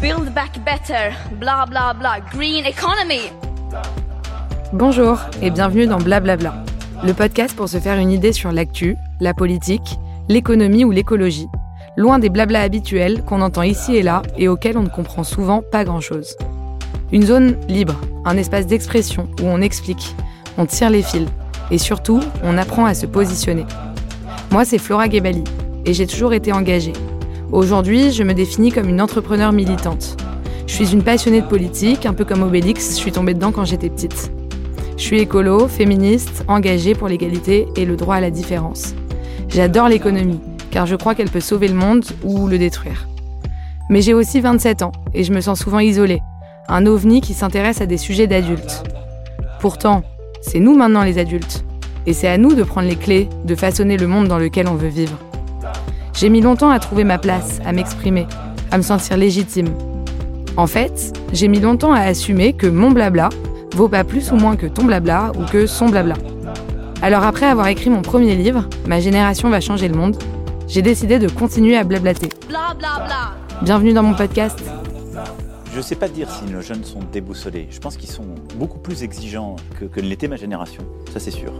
Build back better, bla bla bla, green economy. Bonjour et bienvenue dans Blablabla, le podcast pour se faire une idée sur l'actu, la politique, l'économie ou l'écologie, loin des blabla habituels qu'on entend ici et là et auxquels on ne comprend souvent pas grand-chose. Une zone libre, un espace d'expression où on explique, on tire les fils et surtout, on apprend à se positionner. Moi, c'est Flora Gebali et j'ai toujours été engagée. Aujourd'hui, je me définis comme une entrepreneur militante. Je suis une passionnée de politique, un peu comme Obélix, je suis tombée dedans quand j'étais petite. Je suis écolo, féministe, engagée pour l'égalité et le droit à la différence. J'adore l'économie, car je crois qu'elle peut sauver le monde ou le détruire. Mais j'ai aussi 27 ans et je me sens souvent isolée, un ovni qui s'intéresse à des sujets d'adultes. Pourtant, c'est nous maintenant les adultes, et c'est à nous de prendre les clés, de façonner le monde dans lequel on veut vivre. J'ai mis longtemps à trouver ma place, à m'exprimer, à me sentir légitime. En fait, j'ai mis longtemps à assumer que mon blabla vaut pas plus ou moins que ton blabla ou que son blabla. Alors après avoir écrit mon premier livre, Ma génération va changer le monde, j'ai décidé de continuer à blablater. Bla bla bla. Bienvenue dans mon podcast. Je ne sais pas dire si nos jeunes sont déboussolés. Je pense qu'ils sont beaucoup plus exigeants que, que ne l'était ma génération. Ça, c'est sûr.